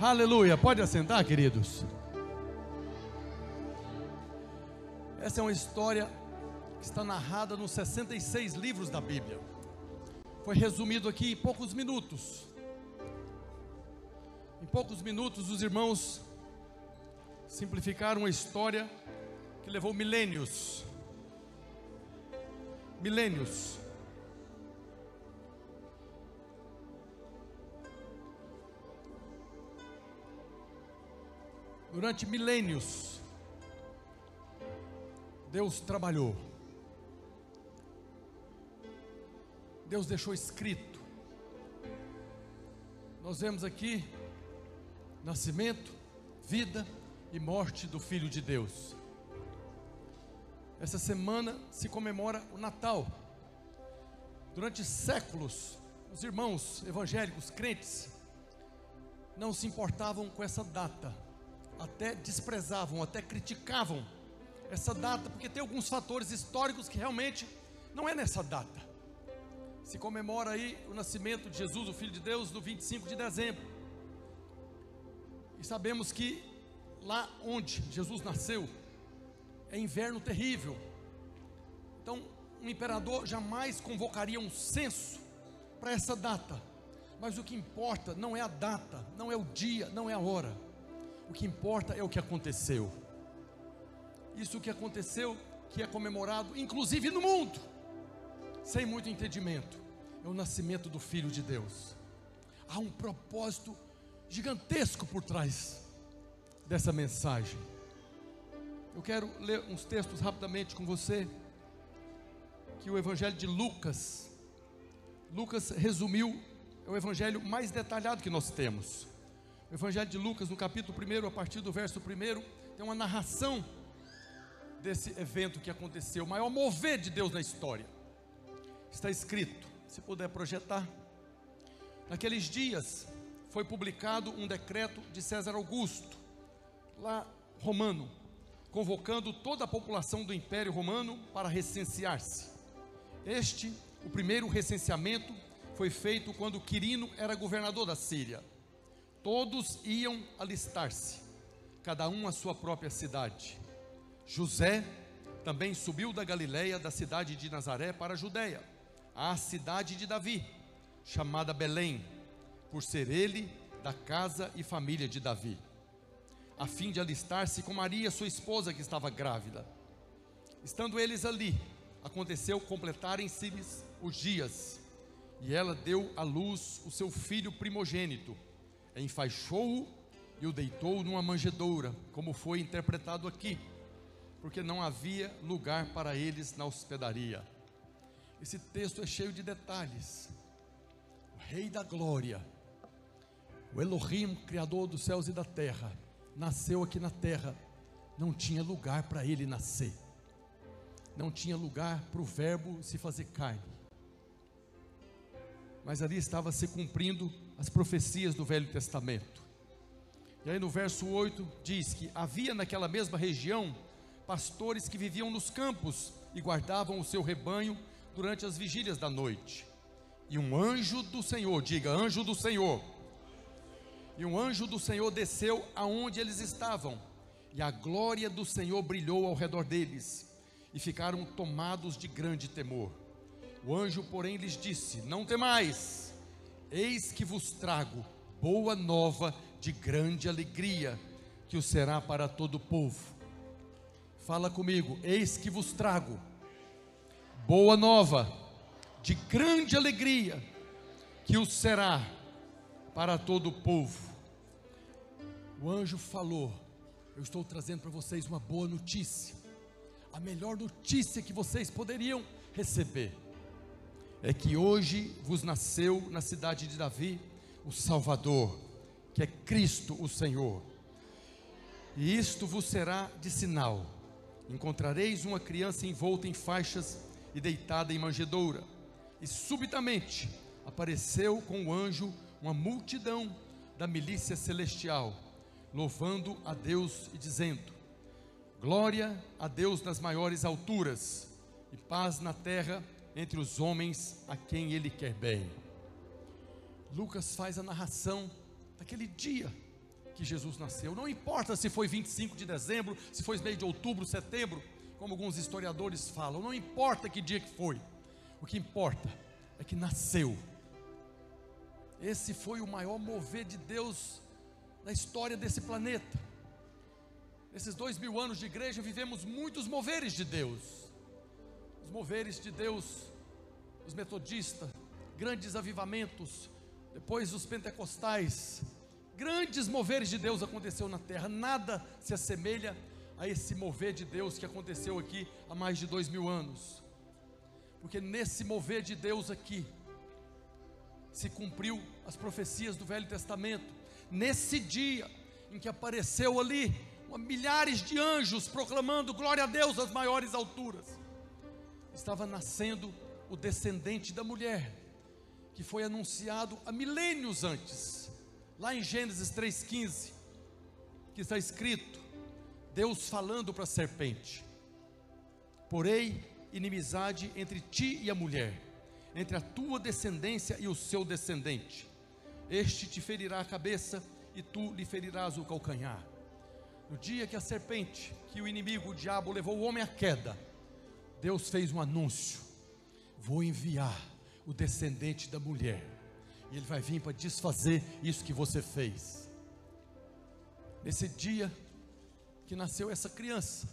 Aleluia. Pode assentar, queridos. Essa é uma história que está narrada nos 66 livros da Bíblia. Foi resumido aqui em poucos minutos. Em poucos minutos, os irmãos simplificaram uma história que levou milênios. Milênios. Durante milênios, Deus trabalhou. Deus deixou escrito. Nós vemos aqui nascimento, vida e morte do Filho de Deus. Essa semana se comemora o Natal. Durante séculos, os irmãos evangélicos, crentes, não se importavam com essa data até desprezavam, até criticavam essa data, porque tem alguns fatores históricos que realmente não é nessa data. Se comemora aí o nascimento de Jesus, o Filho de Deus, no 25 de dezembro. E sabemos que lá onde Jesus nasceu é inverno terrível. Então, um imperador jamais convocaria um censo para essa data. Mas o que importa não é a data, não é o dia, não é a hora o que importa é o que aconteceu. Isso que aconteceu, que é comemorado, inclusive no mundo, sem muito entendimento, é o nascimento do Filho de Deus. Há um propósito gigantesco por trás dessa mensagem. Eu quero ler uns textos rapidamente com você, que o Evangelho de Lucas, Lucas resumiu, é o evangelho mais detalhado que nós temos. Evangelho de Lucas, no capítulo 1, a partir do verso 1, tem uma narração desse evento que aconteceu, o maior mover de Deus na história. Está escrito, se puder projetar. Naqueles dias foi publicado um decreto de César Augusto, lá romano, convocando toda a população do Império Romano para recensear-se. Este, o primeiro recenseamento, foi feito quando Quirino era governador da Síria. Todos iam alistar-se, cada um à sua própria cidade. José também subiu da Galiléia, da cidade de Nazaré, para a Judéia, à cidade de Davi, chamada Belém, por ser ele da casa e família de Davi, a fim de alistar-se com Maria, sua esposa, que estava grávida. Estando eles ali, aconteceu completarem-se os dias, e ela deu à luz o seu filho primogênito enfaixou-o e o deitou numa manjedoura, como foi interpretado aqui, porque não havia lugar para eles na hospedaria. Esse texto é cheio de detalhes. O Rei da Glória, o Elohim, Criador dos céus e da terra, nasceu aqui na terra, não tinha lugar para ele nascer, não tinha lugar para o Verbo se fazer carne, mas ali estava se cumprindo as profecias do Velho Testamento. E aí no verso 8 diz que havia naquela mesma região pastores que viviam nos campos e guardavam o seu rebanho durante as vigílias da noite. E um anjo do Senhor, diga, anjo do Senhor. E um anjo do Senhor desceu aonde eles estavam, e a glória do Senhor brilhou ao redor deles, e ficaram tomados de grande temor. O anjo, porém, lhes disse: Não temais Eis que vos trago boa nova de grande alegria, que o será para todo o povo. Fala comigo, eis que vos trago boa nova de grande alegria, que o será para todo o povo. O anjo falou: Eu estou trazendo para vocês uma boa notícia, a melhor notícia que vocês poderiam receber é que hoje vos nasceu na cidade de Davi o Salvador, que é Cristo o Senhor. E isto vos será de sinal: encontrareis uma criança envolta em faixas e deitada em manjedoura. E subitamente apareceu com o anjo uma multidão da milícia celestial, louvando a Deus e dizendo: Glória a Deus nas maiores alturas e paz na terra entre os homens a quem ele quer bem. Lucas faz a narração daquele dia que Jesus nasceu. Não importa se foi 25 de dezembro, se foi mês de outubro, setembro, como alguns historiadores falam, não importa que dia que foi. O que importa é que nasceu. Esse foi o maior mover de Deus na história desse planeta. Nesses dois mil anos de igreja, vivemos muitos moveres de Deus. Os moveres de Deus, os metodistas, grandes avivamentos, depois os pentecostais, grandes moveres de Deus aconteceu na terra. Nada se assemelha a esse mover de Deus que aconteceu aqui há mais de dois mil anos. Porque nesse mover de Deus aqui se cumpriu as profecias do Velho Testamento. Nesse dia em que apareceu ali milhares de anjos proclamando glória a Deus às maiores alturas. Estava nascendo o descendente da mulher, que foi anunciado há milênios antes, lá em Gênesis 3,15, que está escrito: Deus falando para a serpente: Porém, inimizade entre ti e a mulher, entre a tua descendência e o seu descendente. Este te ferirá a cabeça e tu lhe ferirás o calcanhar. No dia que a serpente, que o inimigo, o diabo, levou o homem à queda, Deus fez um anúncio: vou enviar o descendente da mulher, e ele vai vir para desfazer isso que você fez. Nesse dia que nasceu essa criança,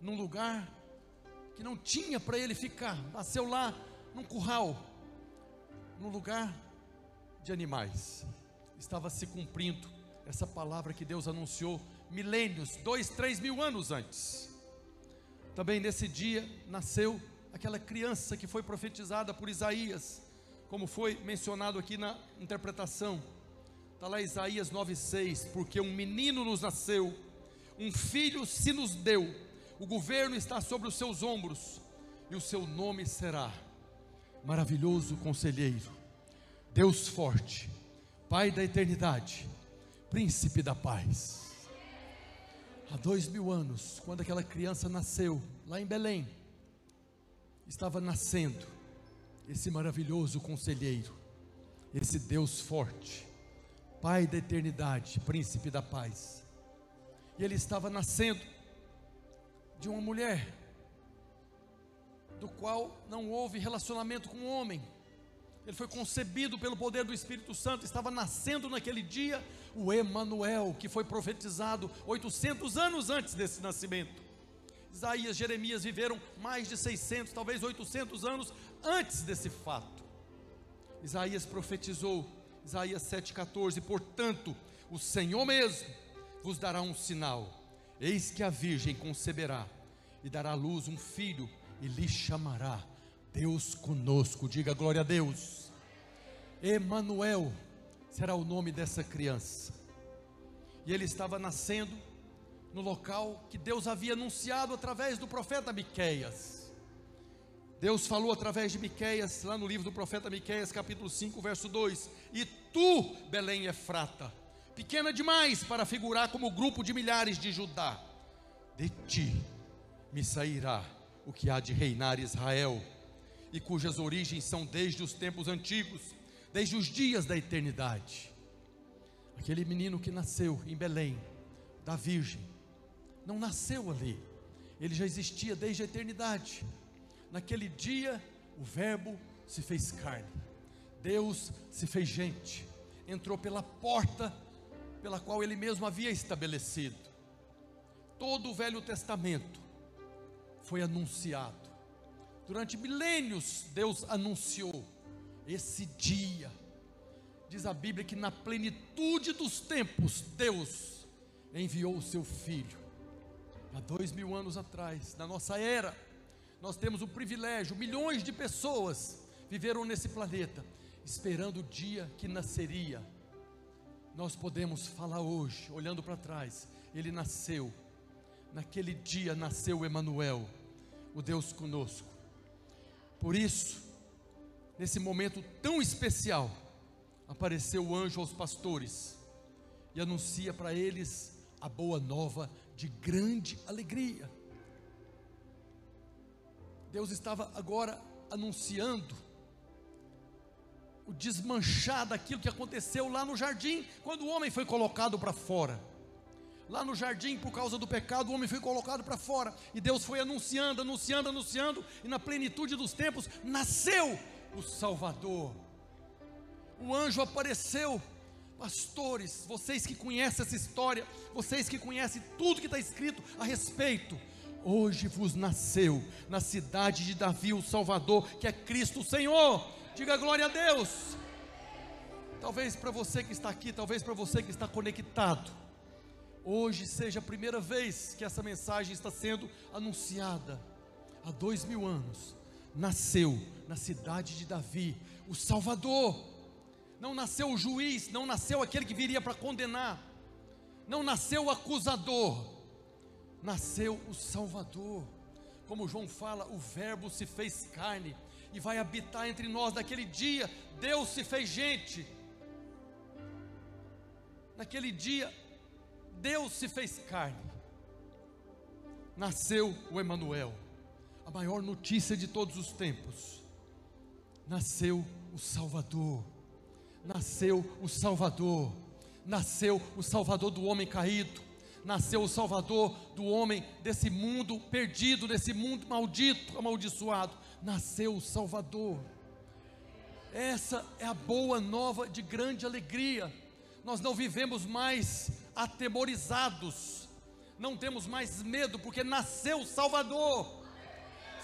num lugar que não tinha para ele ficar, nasceu lá num curral, num lugar de animais, estava se cumprindo essa palavra que Deus anunciou milênios, dois, três mil anos antes. Também nesse dia nasceu aquela criança que foi profetizada por Isaías, como foi mencionado aqui na interpretação. Está lá Isaías 9,6: Porque um menino nos nasceu, um filho se nos deu, o governo está sobre os seus ombros, e o seu nome será Maravilhoso Conselheiro, Deus Forte, Pai da Eternidade, Príncipe da Paz. Há dois mil anos, quando aquela criança nasceu, lá em Belém, estava nascendo esse maravilhoso conselheiro, esse Deus forte, Pai da eternidade, Príncipe da paz. E ele estava nascendo de uma mulher, do qual não houve relacionamento com o homem, ele foi concebido pelo poder do Espírito Santo, estava nascendo naquele dia o Emanuel, que foi profetizado 800 anos antes desse nascimento. Isaías, Jeremias viveram mais de 600, talvez 800 anos antes desse fato. Isaías profetizou, Isaías 7,14: Portanto, o Senhor mesmo vos dará um sinal: eis que a Virgem conceberá e dará à luz um filho, e lhe chamará Deus conosco, diga glória a Deus. Emanuel será o nome dessa criança. E ele estava nascendo no local que Deus havia anunciado através do profeta Miqueias. Deus falou através de Miqueias, lá no livro do profeta Miqueias, capítulo 5, verso 2: "E tu, Belém Efrata, pequena demais para figurar como grupo de milhares de Judá, de ti me sairá o que há de reinar Israel." e cujas origens são desde os tempos antigos, desde os dias da eternidade. Aquele menino que nasceu em Belém, da Virgem, não nasceu ali, ele já existia desde a eternidade. Naquele dia, o Verbo se fez carne, Deus se fez gente, entrou pela porta pela qual ele mesmo havia estabelecido. Todo o Velho Testamento foi anunciado Durante milênios, Deus anunciou esse dia. Diz a Bíblia que na plenitude dos tempos, Deus enviou o seu Filho. Há dois mil anos atrás, na nossa era, nós temos o privilégio, milhões de pessoas viveram nesse planeta, esperando o dia que nasceria. Nós podemos falar hoje, olhando para trás, ele nasceu. Naquele dia nasceu Emanuel, o Deus conosco. Por isso, nesse momento tão especial, apareceu o anjo aos pastores e anuncia para eles a boa nova de grande alegria. Deus estava agora anunciando o desmanchar daquilo que aconteceu lá no jardim, quando o homem foi colocado para fora. Lá no jardim, por causa do pecado, o homem foi colocado para fora. E Deus foi anunciando, anunciando, anunciando. E na plenitude dos tempos, nasceu o Salvador. O anjo apareceu. Pastores, vocês que conhecem essa história, vocês que conhecem tudo que está escrito a respeito, hoje vos nasceu na cidade de Davi o Salvador, que é Cristo o Senhor. Diga glória a Deus. Talvez para você que está aqui, talvez para você que está conectado, hoje seja a primeira vez que essa mensagem está sendo anunciada. Há dois mil anos, nasceu na cidade de Davi o Salvador. Não nasceu o juiz, não nasceu aquele que viria para condenar, não nasceu o acusador, nasceu o Salvador. Como João fala, o Verbo se fez carne e vai habitar entre nós. Naquele dia, Deus se fez gente. Naquele dia, Deus se fez carne. Nasceu o Emanuel, a maior notícia de todos os tempos. Nasceu o Salvador. Nasceu o Salvador. Nasceu o Salvador do homem caído nasceu o Salvador do homem, desse mundo perdido, desse mundo maldito, amaldiçoado. Nasceu o Salvador. Essa é a boa nova de grande alegria. Nós não vivemos mais atemorizados, não temos mais medo, porque nasceu o Salvador.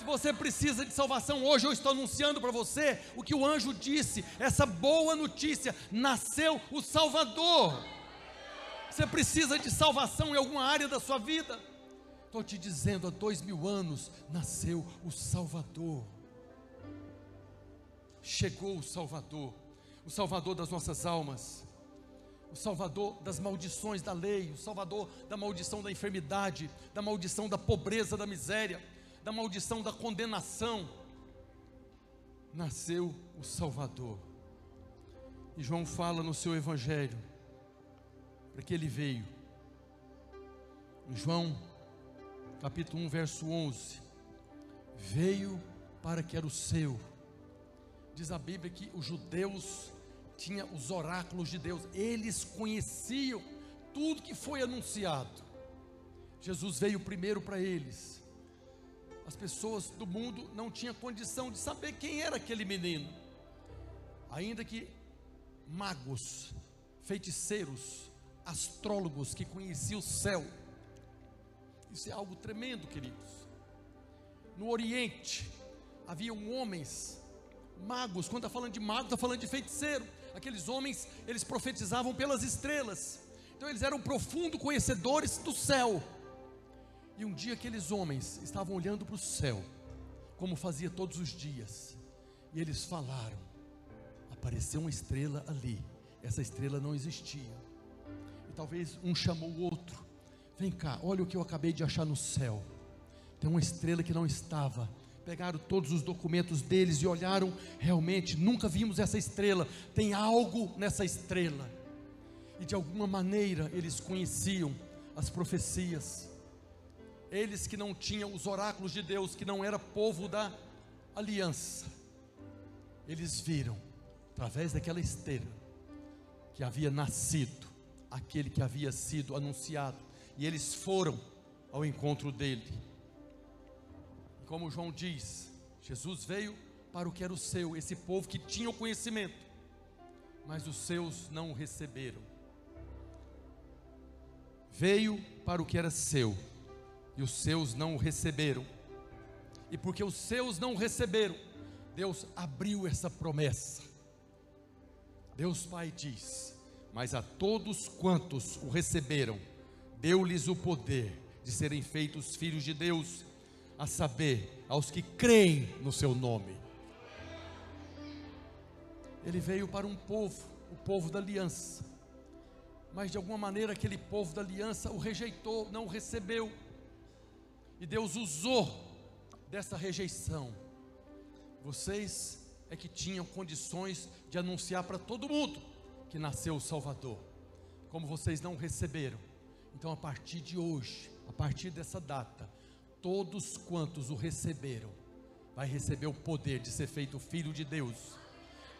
Se você precisa de salvação, hoje eu estou anunciando para você o que o anjo disse, essa boa notícia: nasceu o Salvador. Você precisa de salvação em alguma área da sua vida? Estou te dizendo, há dois mil anos nasceu o Salvador. Chegou o Salvador, o Salvador das nossas almas, o Salvador das maldições da lei, o Salvador da maldição da enfermidade, da maldição da pobreza, da miséria, da maldição da condenação. Nasceu o Salvador. E João fala no seu Evangelho para que ele veio. Em João, capítulo 1, verso 11: Veio para que era o seu. Diz a Bíblia que os judeus tinham os oráculos de Deus, eles conheciam tudo que foi anunciado. Jesus veio primeiro para eles. As pessoas do mundo não tinham condição de saber quem era aquele menino, ainda que magos, feiticeiros, astrólogos que conheciam o céu. Isso é algo tremendo, queridos. No Oriente, haviam homens, magos. Quando está falando de mago, está falando de feiticeiro. Aqueles homens, eles profetizavam pelas estrelas. Então, eles eram profundos conhecedores do céu. E um dia, aqueles homens estavam olhando para o céu, como fazia todos os dias. E eles falaram: apareceu uma estrela ali. Essa estrela não existia talvez um chamou o outro. Vem cá, olha o que eu acabei de achar no céu. Tem uma estrela que não estava. Pegaram todos os documentos deles e olharam, realmente, nunca vimos essa estrela. Tem algo nessa estrela. E de alguma maneira eles conheciam as profecias. Eles que não tinham os oráculos de Deus, que não era povo da aliança. Eles viram, através daquela estrela, que havia nascido aquele que havia sido anunciado, e eles foram ao encontro dele. Como João diz, Jesus veio para o que era o seu, esse povo que tinha o conhecimento, mas os seus não o receberam. Veio para o que era seu, e os seus não o receberam. E porque os seus não o receberam, Deus abriu essa promessa. Deus Pai diz: mas a todos quantos o receberam, deu-lhes o poder de serem feitos filhos de Deus, a saber, aos que creem no seu nome. Ele veio para um povo, o povo da aliança, mas de alguma maneira aquele povo da aliança o rejeitou, não o recebeu, e Deus usou dessa rejeição. Vocês é que tinham condições de anunciar para todo mundo que nasceu o Salvador. Como vocês não receberam, então a partir de hoje, a partir dessa data, todos quantos o receberam, vai receber o poder de ser feito filho de Deus,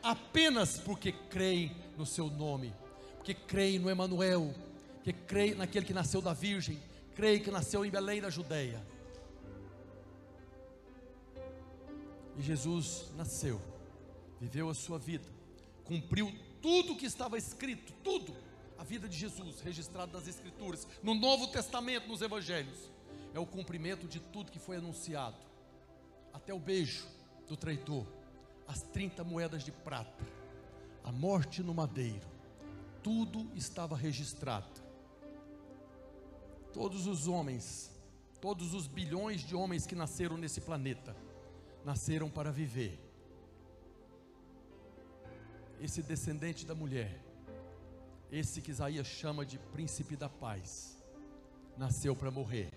apenas porque creem no seu nome, porque creem no Emanuel, que creem naquele que nasceu da Virgem, creem que nasceu em Belém da Judéia. E Jesus nasceu, viveu a sua vida, cumpriu tudo que estava escrito, tudo. A vida de Jesus, registrado nas Escrituras, no Novo Testamento, nos Evangelhos, é o cumprimento de tudo que foi anunciado, até o beijo do traidor, as 30 moedas de prata, a morte no madeiro, tudo estava registrado. Todos os homens, todos os bilhões de homens que nasceram nesse planeta, nasceram para viver. Esse descendente da mulher, esse que Isaías chama de príncipe da paz, nasceu para morrer.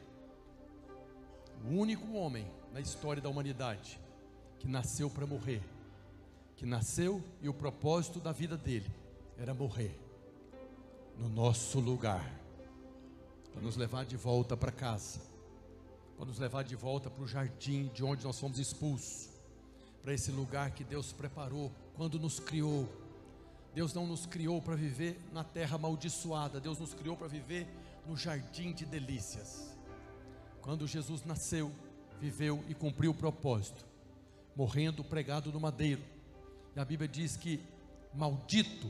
O único homem na história da humanidade que nasceu para morrer, que nasceu e o propósito da vida dele era morrer no nosso lugar, para nos levar de volta para casa, para nos levar de volta para o jardim de onde nós fomos expulsos, para esse lugar que Deus preparou quando nos criou. Deus não nos criou para viver na terra amaldiçoada, Deus nos criou para viver no jardim de delícias. Quando Jesus nasceu, viveu e cumpriu o propósito morrendo pregado no madeiro. E a Bíblia diz que maldito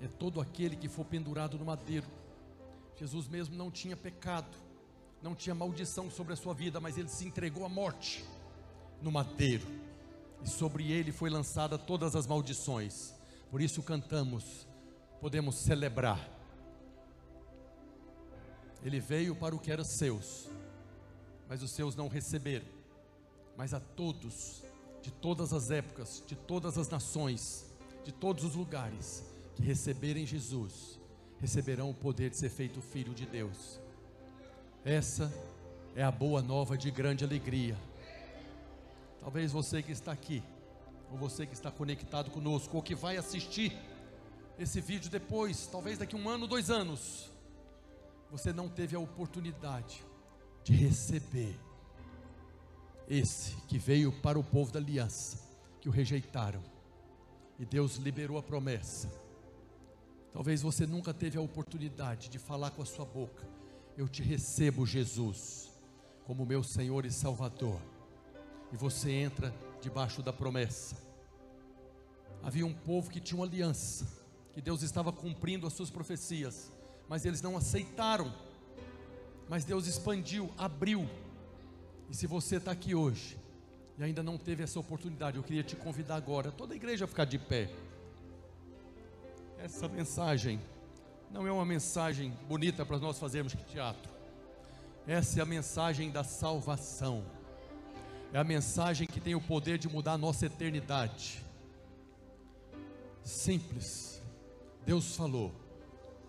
é todo aquele que for pendurado no madeiro. Jesus mesmo não tinha pecado, não tinha maldição sobre a sua vida, mas ele se entregou à morte no madeiro. E sobre ele foi lançada todas as maldições. Por isso cantamos, podemos celebrar. Ele veio para o que era seus, mas os seus não receberam. Mas a todos de todas as épocas, de todas as nações, de todos os lugares que receberem Jesus, receberão o poder de ser feito filho de Deus. Essa é a boa nova de grande alegria. Talvez você que está aqui, ou você que está conectado conosco, ou que vai assistir esse vídeo depois, talvez daqui um ano, dois anos, você não teve a oportunidade de receber esse que veio para o povo da aliança, que o rejeitaram, e Deus liberou a promessa. Talvez você nunca teve a oportunidade de falar com a sua boca: Eu te recebo, Jesus, como meu Senhor e Salvador. E você entra debaixo da promessa. Havia um povo que tinha uma aliança, que Deus estava cumprindo as suas profecias, mas eles não aceitaram. Mas Deus expandiu, abriu e se você está aqui hoje e ainda não teve essa oportunidade, eu queria te convidar agora, toda a igreja a ficar de pé. Essa mensagem não é uma mensagem bonita para nós fazermos teatro. Essa é a mensagem da salvação. É a mensagem que tem o poder de mudar a nossa eternidade. Simples. Deus falou: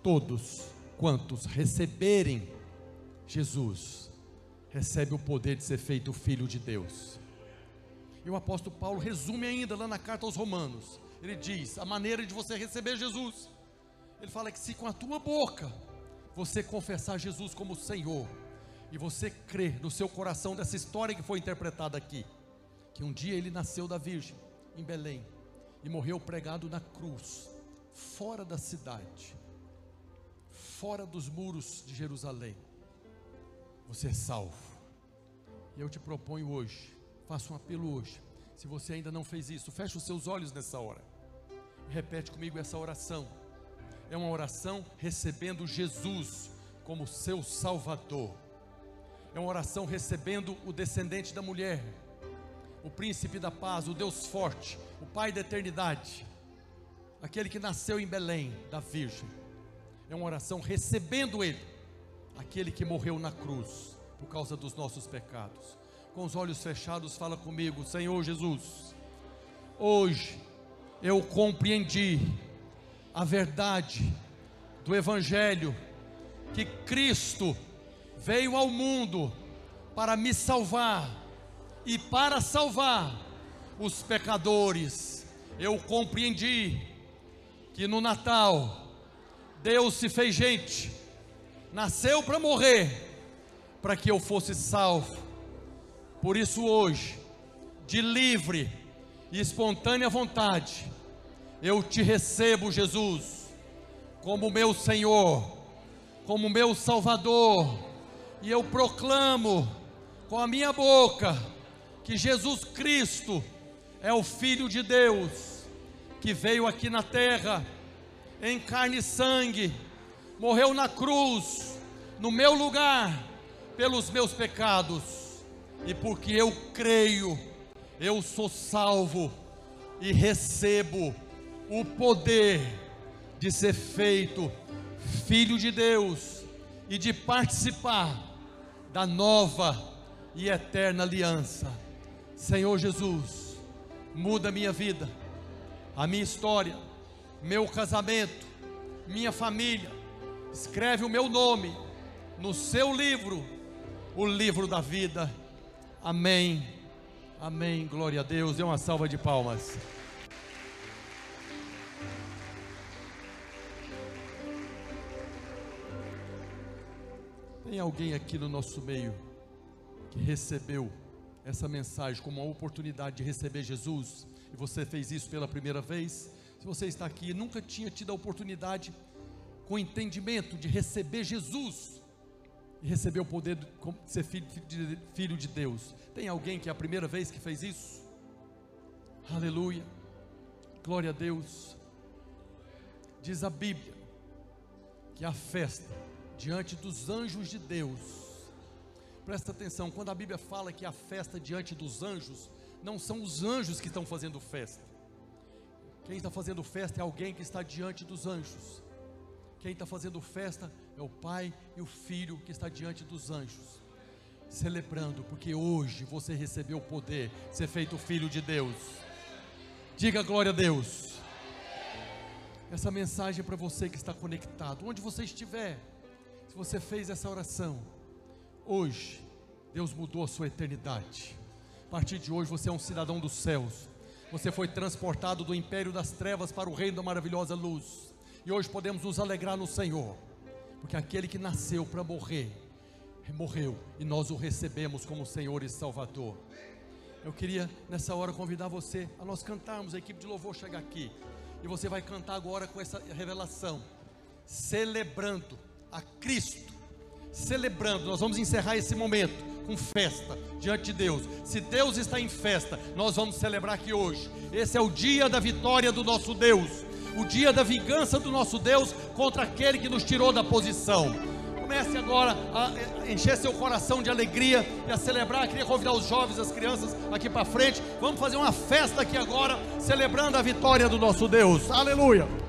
todos quantos receberem Jesus recebe o poder de ser feito filho de Deus. E o apóstolo Paulo resume ainda lá na carta aos Romanos. Ele diz: a maneira de você receber Jesus. Ele fala que se com a tua boca você confessar Jesus como Senhor, e você crer no seu coração dessa história que foi interpretada aqui, que um dia ele nasceu da Virgem em Belém e morreu pregado na cruz, fora da cidade, fora dos muros de Jerusalém você é salvo. E eu te proponho hoje, faço um apelo hoje. Se você ainda não fez isso, feche os seus olhos nessa hora. Repete comigo essa oração. É uma oração recebendo Jesus como seu Salvador. É uma oração recebendo o descendente da mulher, o príncipe da paz, o Deus forte, o Pai da eternidade, aquele que nasceu em Belém, da Virgem. É uma oração recebendo Ele aquele que morreu na cruz por causa dos nossos pecados. Com os olhos fechados, fala comigo, Senhor Jesus. Hoje eu compreendi a verdade do Evangelho, que Cristo veio ao mundo para me salvar e para salvar os pecadores. Eu compreendi que no Natal Deus se fez gente nasceu para morrer, para que eu fosse salvo. Por isso, hoje, de livre e espontânea vontade, eu te recebo, Jesus, como meu Senhor, como meu Salvador, e eu proclamo com a minha boca que Jesus Cristo é o Filho de Deus, que veio aqui na terra, em carne e sangue, morreu na cruz, no meu lugar, pelos meus pecados, e porque eu creio, eu sou salvo e recebo o poder de ser feito filho de Deus e de participar da nova e eterna aliança. Senhor Jesus, muda minha vida, a minha história, meu casamento, minha família. Escreve o meu nome no seu livro, o livro da vida. Amém. Amém. Glória a Deus. Dê uma salva de palmas. Tem alguém aqui no nosso meio que recebeu essa mensagem como uma oportunidade de receber Jesus e você fez isso pela primeira vez? Se você está aqui e nunca tinha tido a oportunidade com entendimento de receber Jesus e receber o poder de ser filho filho de Deus, tem alguém que é a primeira vez que fez isso? Aleluia, glória a Deus. Diz a Bíblia que a festa diante dos anjos de Deus. Presta atenção, quando a Bíblia fala que a festa diante dos anjos, não são os anjos que estão fazendo festa. Quem está fazendo festa é alguém que está diante dos anjos. Quem está fazendo festa é o Pai e o Filho que está diante dos anjos, celebrando, porque hoje você recebeu o poder de ser feito filho de Deus. Diga glória a Deus. Essa mensagem é para você que está conectado, onde você estiver. Se você fez essa oração, hoje, Deus mudou a sua eternidade. A partir de hoje, você é um cidadão dos céus. Você foi transportado do império das trevas para o reino da maravilhosa luz. E hoje podemos nos alegrar no Senhor, porque aquele que nasceu para morrer, morreu e nós o recebemos como Senhor e Salvador. Eu queria nessa hora convidar você a nós cantarmos, a equipe de louvor chegar aqui. E você vai cantar agora com essa revelação, celebrando a Cristo, celebrando. Nós vamos encerrar esse momento com festa diante de Deus. Se Deus está em festa, nós vamos celebrar aqui hoje. Esse é o dia da vitória do nosso Deus, o dia da vingança do nosso Deus contra aquele que nos tirou da posição. Comece agora a encher seu coração de alegria e a celebrar. Queria convidar os jovens, as crianças aqui para frente. Vamos fazer uma festa aqui agora, celebrando a vitória do nosso Deus. Aleluia.